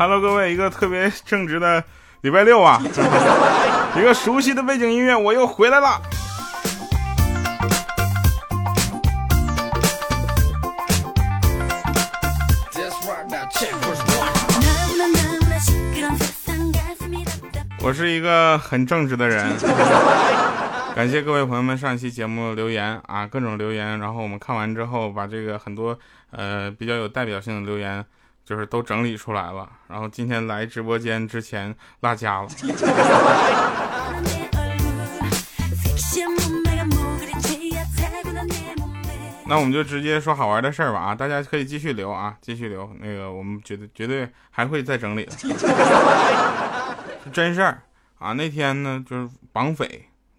Hello，各位，一个特别正直的礼拜六啊，一个熟悉的背景音乐，我又回来了。我是一个很正直的人，感谢各位朋友们上期节目留言啊，各种留言，然后我们看完之后，把这个很多呃比较有代表性的留言，就是都整理出来了，然后今天来直播间之前落家了。那我们就直接说好玩的事儿吧啊，大家可以继续留啊，继续留，那个我们绝对绝对还会再整理的。真事儿啊！那天呢，就是绑匪，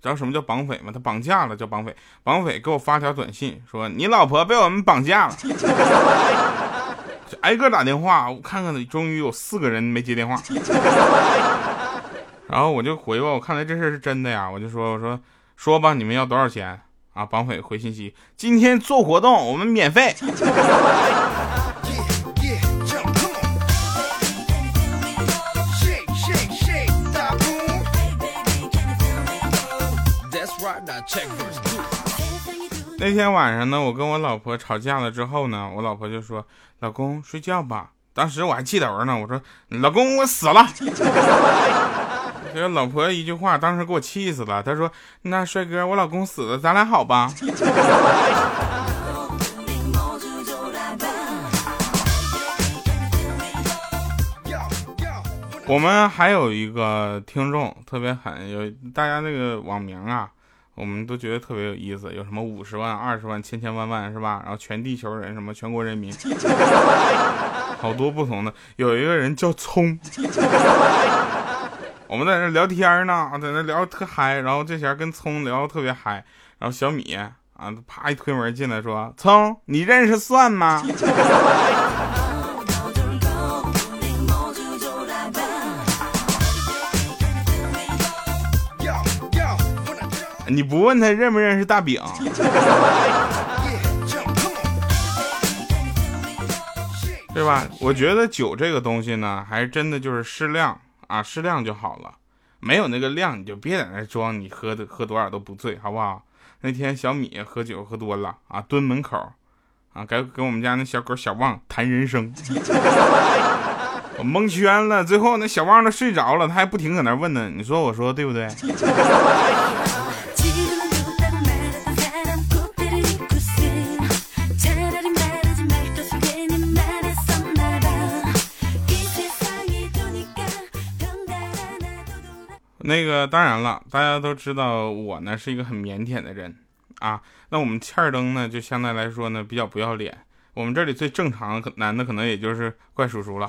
知道什么叫绑匪吗？他绑架了叫绑匪。绑匪给我发条短信说：“你老婆被我们绑架了。”挨个打电话，我看看，终于有四个人没接电话。然后我就回吧，我看来这事是真的呀，我就说：“我说说吧，你们要多少钱啊？”绑匪回信息：“今天做活动，我们免费。”那天晚上呢，我跟我老婆吵架了之后呢，我老婆就说：“老公睡觉吧。”当时我还气头呢，我说：“老公我死了。”这个老婆一句话，当时给我气死了。她说：“那帅哥，我老公死了，咱俩好吧？”我们还有一个听众特别狠，有大家那个网名啊，我们都觉得特别有意思，有什么五十万、二十万、千千万万是吧？然后全地球人什么全国人民，好多不同的。有一个人叫葱，我们在那聊天呢，在那聊特嗨，然后这前跟葱聊特别嗨，然后小米啊，啪一推门进来说：“葱，你认识蒜吗？” 你不问他认不认识大饼，对吧？我觉得酒这个东西呢，还真的就是适量啊，适量就好了。没有那个量，你就别在那装，你喝的喝多少都不醉，好不好？那天小米喝酒喝多了啊，蹲门口啊，该跟我们家那小狗小旺谈人生，我蒙圈了。最后那小旺都睡着了，他还不停搁那问呢。你说我说对不对？那个当然了，大家都知道我呢是一个很腼腆的人啊。那我们欠儿灯呢，就相对来说呢比较不要脸。我们这里最正常的男的可能也就是怪叔叔了。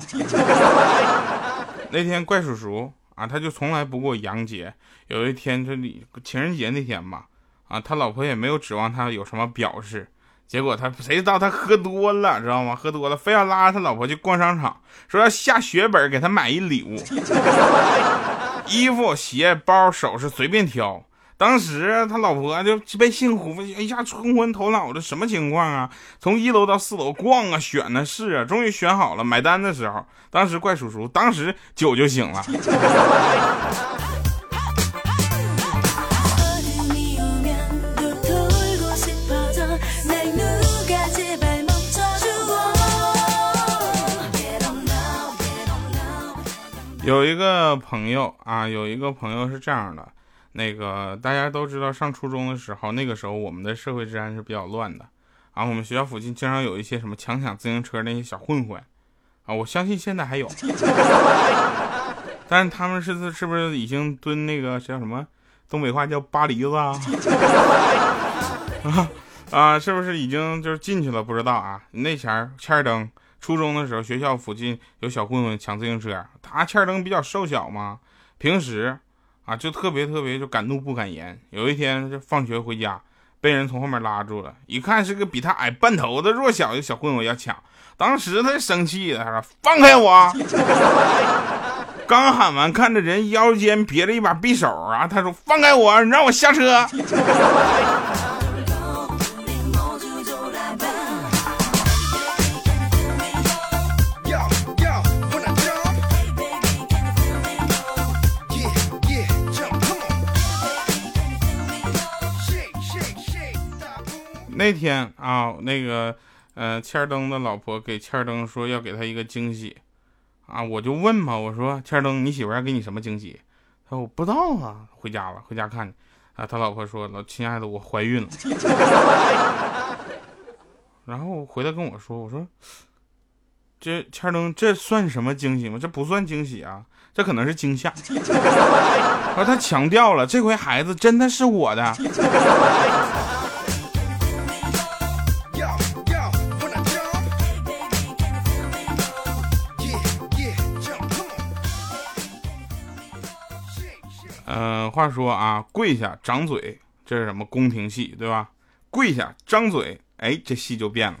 那天怪叔叔啊，他就从来不过洋节。有一天这里情人节那天吧，啊，他老婆也没有指望他有什么表示。结果他谁知道他喝多了，知道吗？喝多了非要拉着他老婆去逛商场，说要下血本给他买一礼物。衣服、鞋、包、首饰随便挑。当时他老婆就被幸福，一下冲昏头脑，这什么情况啊？从一楼到四楼逛啊，选呢是啊，终于选好了。买单的时候，当时怪叔叔，当时酒就醒了。有一个朋友啊，有一个朋友是这样的，那个大家都知道，上初中的时候，那个时候我们的社会治安是比较乱的，啊，我们学校附近经常有一些什么强抢自行车那些小混混，啊，我相信现在还有，但是他们是是不是已经蹲那个叫什么，东北话叫扒梨子啊，啊啊，是不是已经就是进去了？不知道啊，那前儿欠灯。初中的时候，学校附近有小混混抢自行车，他欠灯比较瘦小嘛，平时啊就特别特别就敢怒不敢言。有一天就放学回家，被人从后面拉住了，一看是个比他矮半头的弱小的小混混要抢，当时他生气了，他说：“放开我！” 刚喊完，看着人腰间别着一把匕首啊，他说：“放开我，你让我下车。”那天啊，那个呃，欠灯的老婆给欠灯说要给他一个惊喜啊，我就问嘛，我说欠灯，你媳妇要给你什么惊喜？他说我不知道啊，回家了，回家看啊，他老婆说老亲爱的，我怀孕了。然后回来跟我说，我说这欠灯这算什么惊喜吗？这不算惊喜啊，这可能是惊吓。然后他强调了，这回孩子真的是我的。话说啊，跪下长嘴，这是什么宫廷戏，对吧？跪下张嘴，哎，这戏就变了。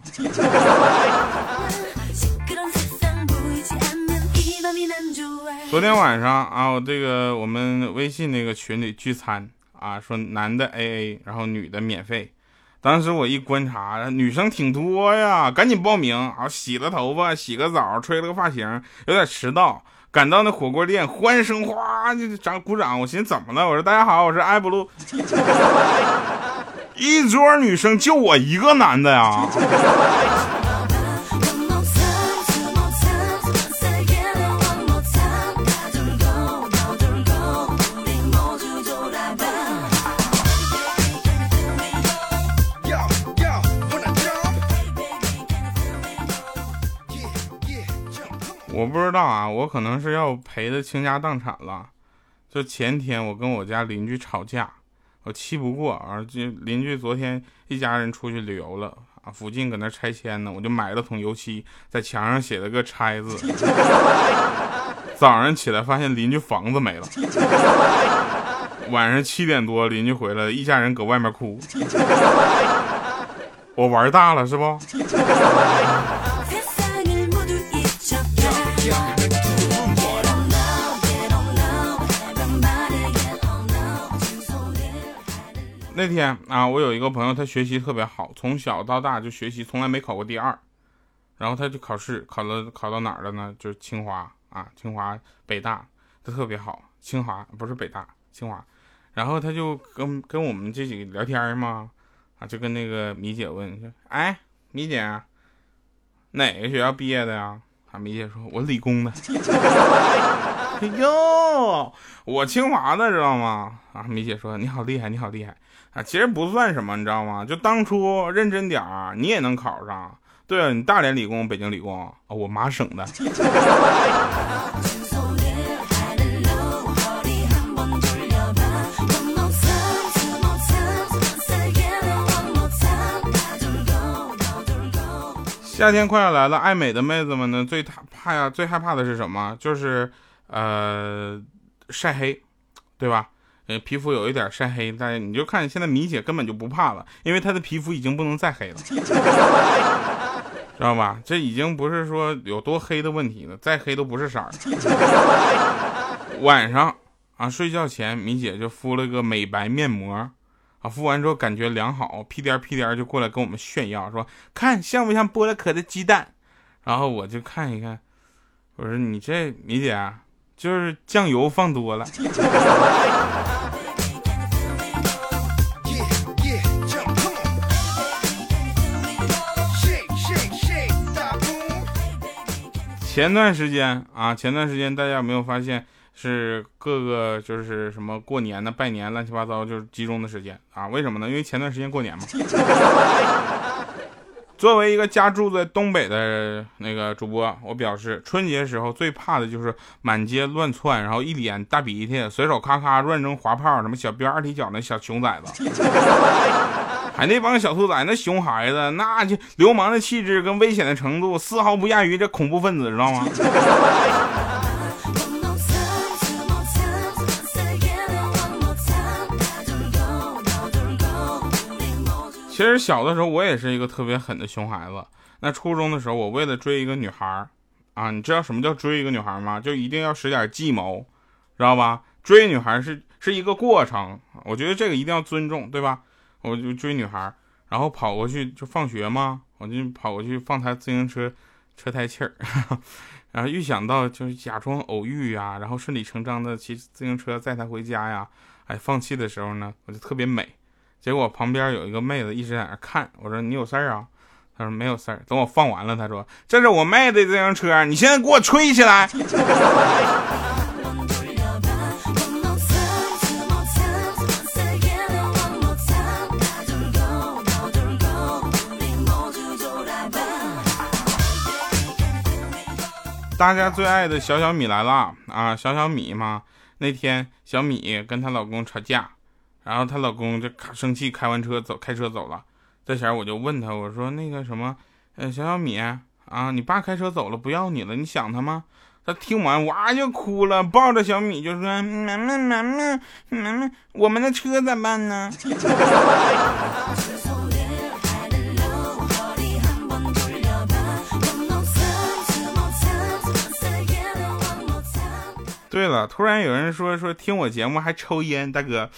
昨天晚上啊，我这个我们微信那个群里聚餐啊，说男的 A A，然后女的免费。当时我一观察，女生挺多呀，赶紧报名啊！洗了头发，洗个澡，吹了个发型，有点迟到。赶到那火锅店，欢声哗就掌鼓掌。我寻思怎么了？我说大家好，我是艾布鲁。一桌女生就我一个男的呀。我不知道啊，我可能是要赔的倾家荡产了。就前天我跟我家邻居吵架，我气不过啊，邻居昨天一家人出去旅游了啊，附近搁那拆迁呢，我就买了桶油漆，在墙上写了个拆字。早上起来发现邻居房子没了，晚上七点多邻居回来，一家人搁外面哭。我玩大了是不？那天啊，我有一个朋友，他学习特别好，从小到大就学习，从来没考过第二。然后他就考试考了，考到哪儿了呢？就是清华啊，清华、北大，他特别好。清华不是北大，清华。然后他就跟跟我们这几个聊天嘛，啊，就跟那个米姐问说，哎，米姐，哪个学校毕业的呀？啊，米姐说，我理工的。哎呦，我清华的，知道吗？啊，米姐说，你好厉害，你好厉害。啊，其实不算什么，你知道吗？就当初认真点儿，你也能考上。对啊，你大连理工，北京理工啊，我妈省的。夏天快要来了，爱美的妹子们呢，最怕怕呀，最害怕的是什么？就是呃，晒黑，对吧？皮肤有一点晒黑，但你就看现在米姐根本就不怕了，因为她的皮肤已经不能再黑了，知道吧？这已经不是说有多黑的问题了，再黑都不是色儿。晚上啊，睡觉前米姐就敷了个美白面膜，啊，敷完之后感觉良好，屁颠屁颠就过来跟我们炫耀，说看像不像剥了壳的鸡蛋？然后我就看一看，我说你这米姐就是酱油放多了。前段时间啊，前段时间大家有没有发现是各个就是什么过年的拜年乱七八糟就是集中的时间啊？为什么呢？因为前段时间过年嘛。作为一个家住在东北的那个主播，我表示春节时候最怕的就是满街乱窜，然后一脸大鼻涕，随手咔咔乱扔滑炮，什么小鞭二踢脚那小熊崽子。还那帮小兔崽，那熊孩子，那就流氓的气质跟危险的程度，丝毫不亚于这恐怖分子，知道吗？其实小的时候我也是一个特别狠的熊孩子。那初中的时候，我为了追一个女孩儿啊，你知道什么叫追一个女孩吗？就一定要使点计谋，知道吧？追女孩是是一个过程，我觉得这个一定要尊重，对吧？我就追女孩，然后跑过去就放学嘛，我就跑过去放她自行车车胎气儿，然后预想到就是假装偶遇呀，然后顺理成章的骑自行车载她回家呀。哎，放弃的时候呢，我就特别美，结果旁边有一个妹子一直在那看，我说你有事儿啊？他说没有事儿。等我放完了，他说这是我妹的自行车，你现在给我吹起来。大家最爱的小小米来了啊！小小米嘛，那天小米跟她老公吵架，然后她老公就生气，开完车走，开车走了。这前我就问他，我说那个什么，呃，小小米啊，你爸开车走了，不要你了，你想他吗？他听完哇就哭了，抱着小米就说：“妈妈妈妈妈妈，我们的车咋办呢？”对了，突然有人说说听我节目还抽烟，大哥。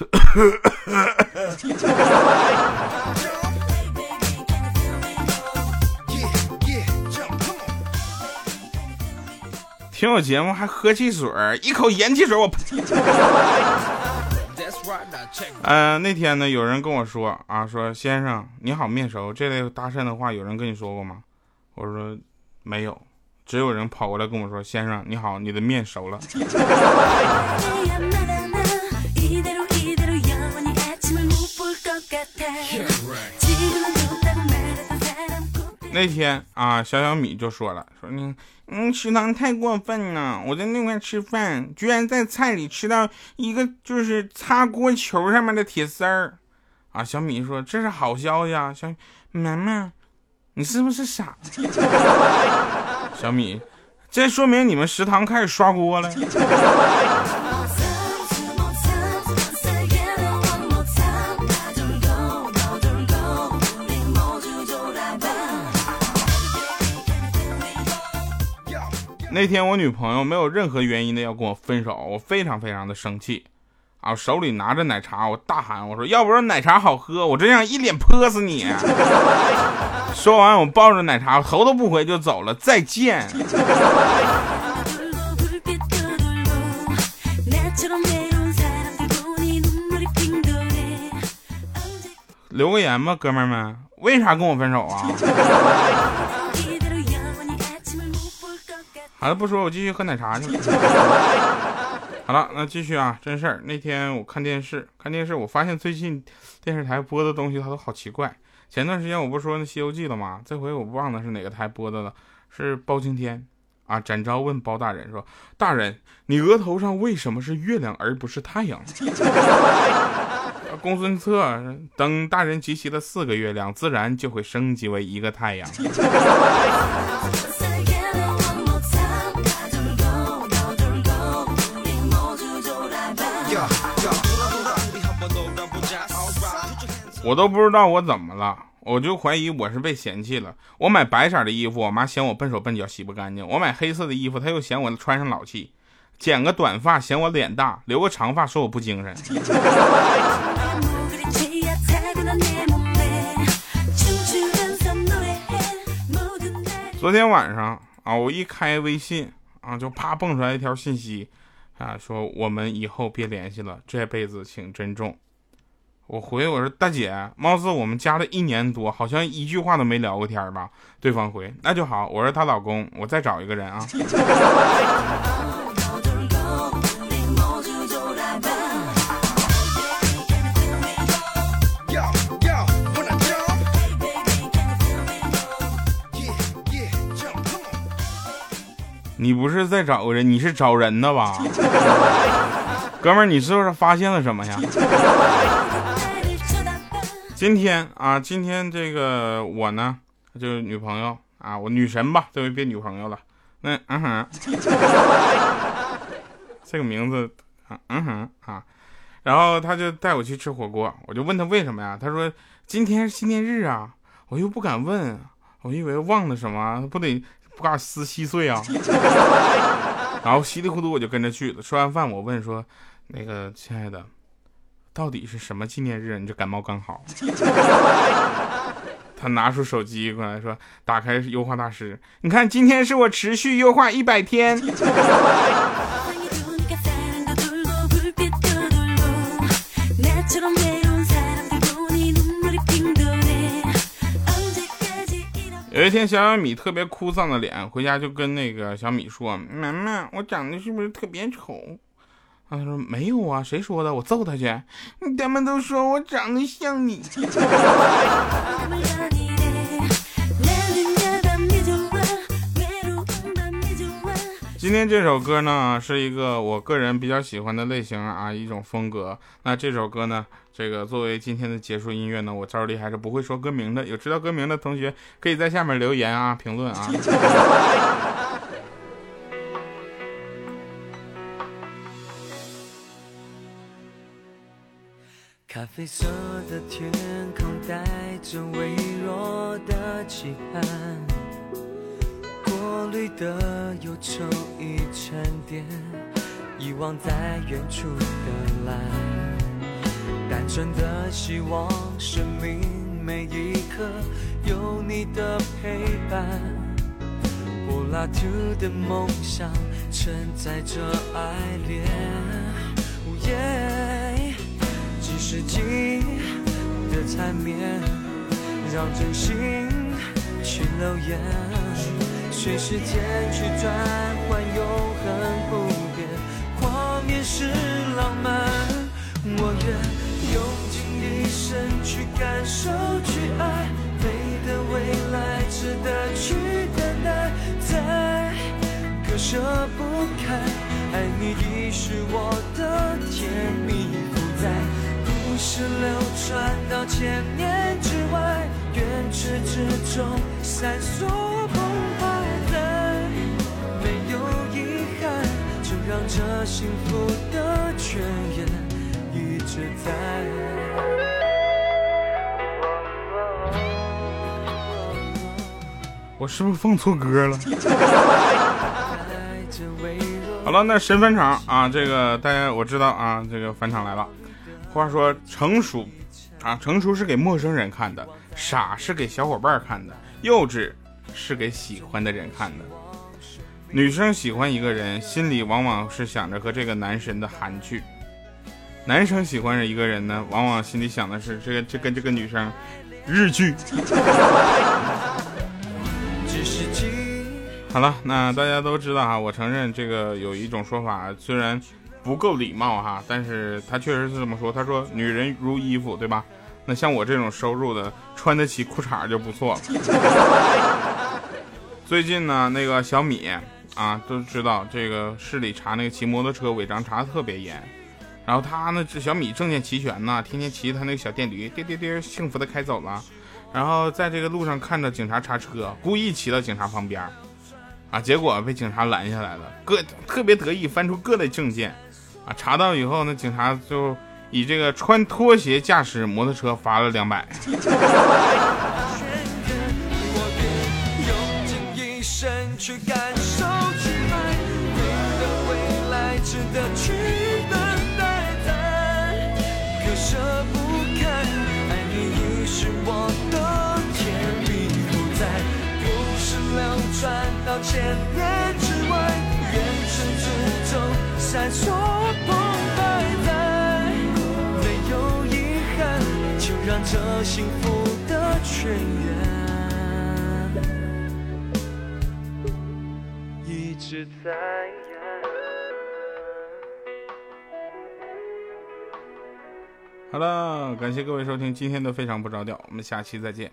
听我节目还喝汽水，一口盐汽水我喷。嗯，那天呢，有人跟我说啊，说先生你好面熟，这类搭讪的话有人跟你说过吗？我说没有。只有人跑过来跟我说：“先生，你好，你的面熟了。”那天啊，小小米就说了：“说你，你食堂太过分了！我在那块吃饭，居然在菜里吃到一个就是擦锅球上面的铁丝儿。”啊，小米说：“这是好消息啊，小妈妈，你是不是傻？” 小米，这说明你们食堂开始刷锅了。那天我女朋友没有任何原因的要跟我分手，我非常非常的生气。啊！手里拿着奶茶，我大喊：“我说，要不是奶茶好喝，我真想一脸泼死你！” 说完，我抱着奶茶，头都不回就走了。再见。留个言吧，哥们们，为啥跟我分手啊？好了，不说，我继续喝奶茶去了。好了，那继续啊，真事儿。那天我看电视，看电视，我发现最近电视台播的东西它都好奇怪。前段时间我不是说那《西游记》了吗？这回我忘了是哪个台播的了，是包青天啊。展昭问包大人说：“大人，你额头上为什么是月亮而不是太阳？” 公孙策等大人集齐了四个月亮，自然就会升级为一个太阳。我都不知道我怎么了，我就怀疑我是被嫌弃了。我买白色的衣服，我妈嫌我笨手笨脚洗不干净；我买黑色的衣服，她又嫌我穿上老气；剪个短发嫌我脸大，留个长发说我不精神。昨天晚上啊，我一开微信啊，就啪蹦出来一条信息啊，说我们以后别联系了，这辈子请珍重。我回我说大姐，貌似我们加了一年多，好像一句话都没聊过天吧？对方回那就好。我说她老公，我再找一个人啊。你不是在找个人，你是找人的吧？哥们，你是不是发现了什么呀？今天啊，今天这个我呢，就是女朋友啊，我女神吧，这回变女朋友了。那嗯哼，这个名字啊，嗯哼啊，然后他就带我去吃火锅，我就问他为什么呀？他说今天是纪念日啊，我又不敢问，我以为忘了什么，不得不嘎撕稀碎啊。然后稀里糊涂我就跟着去了。吃完饭我问说，那个亲爱的。到底是什么纪念日你这感冒刚好。他拿出手机过来说打开优化大师你看今天是我持续优化一百天。有一天小小米特别哭丧的脸回家就跟那个小米说妈妈我长得是不是特别丑？他说：“没有啊，谁说的？我揍他去！他们都说我长得像你。”今天这首歌呢，是一个我个人比较喜欢的类型啊，一种风格。那这首歌呢，这个作为今天的结束音乐呢，我赵丽还是不会说歌名的。有知道歌名的同学，可以在下面留言啊，评论啊。咖啡色的天空带着微弱的期盼。过滤的忧愁已沉淀，遗忘在远处的蓝。单纯的希望，生命每一刻有你的陪伴。柏拉图的梦想承载着爱恋。缠绵，让真心去流言。随时间去转换，永恒不变。画面是浪漫，我愿用尽一生去感受、去爱。美的未来值得去等待，再割舍不开。爱你已是我的甜蜜负载，故事流传到千年之外，愿池之中闪烁澎湃。让这幸福的泉眼一直在。我是不是放错歌了？好了，那神返场啊，这个大家我知道啊，这个返场来了。话说成熟啊，成熟是给陌生人看的，傻是给小伙伴看的，幼稚是给喜欢的人看的。女生喜欢一个人，心里往往是想着和这个男神的韩剧；男生喜欢着一个人呢，往往心里想的是这个这跟这个女生日剧。好了，那大家都知道哈，我承认这个有一种说法，虽然不够礼貌哈，但是他确实是这么说。他说女人如衣服，对吧？那像我这种收入的，穿得起裤衩就不错了。最近呢，那个小米。啊，都知道这个市里查那个骑摩托车违章查的特别严，然后他呢，这小米证件齐全呢，天天骑他那个小电驴，颠颠颠，幸福的开走了。然后在这个路上看着警察查车，故意骑到警察旁边，啊，结果被警察拦下来了，各特别得意，翻出各类证件，啊，查到以后，那警察就以这个穿拖鞋驾驶摩托车罚了两百。千 年这幸福的泉源一直在。好了，感谢各位收听今天的非常不着调，我们下期再见。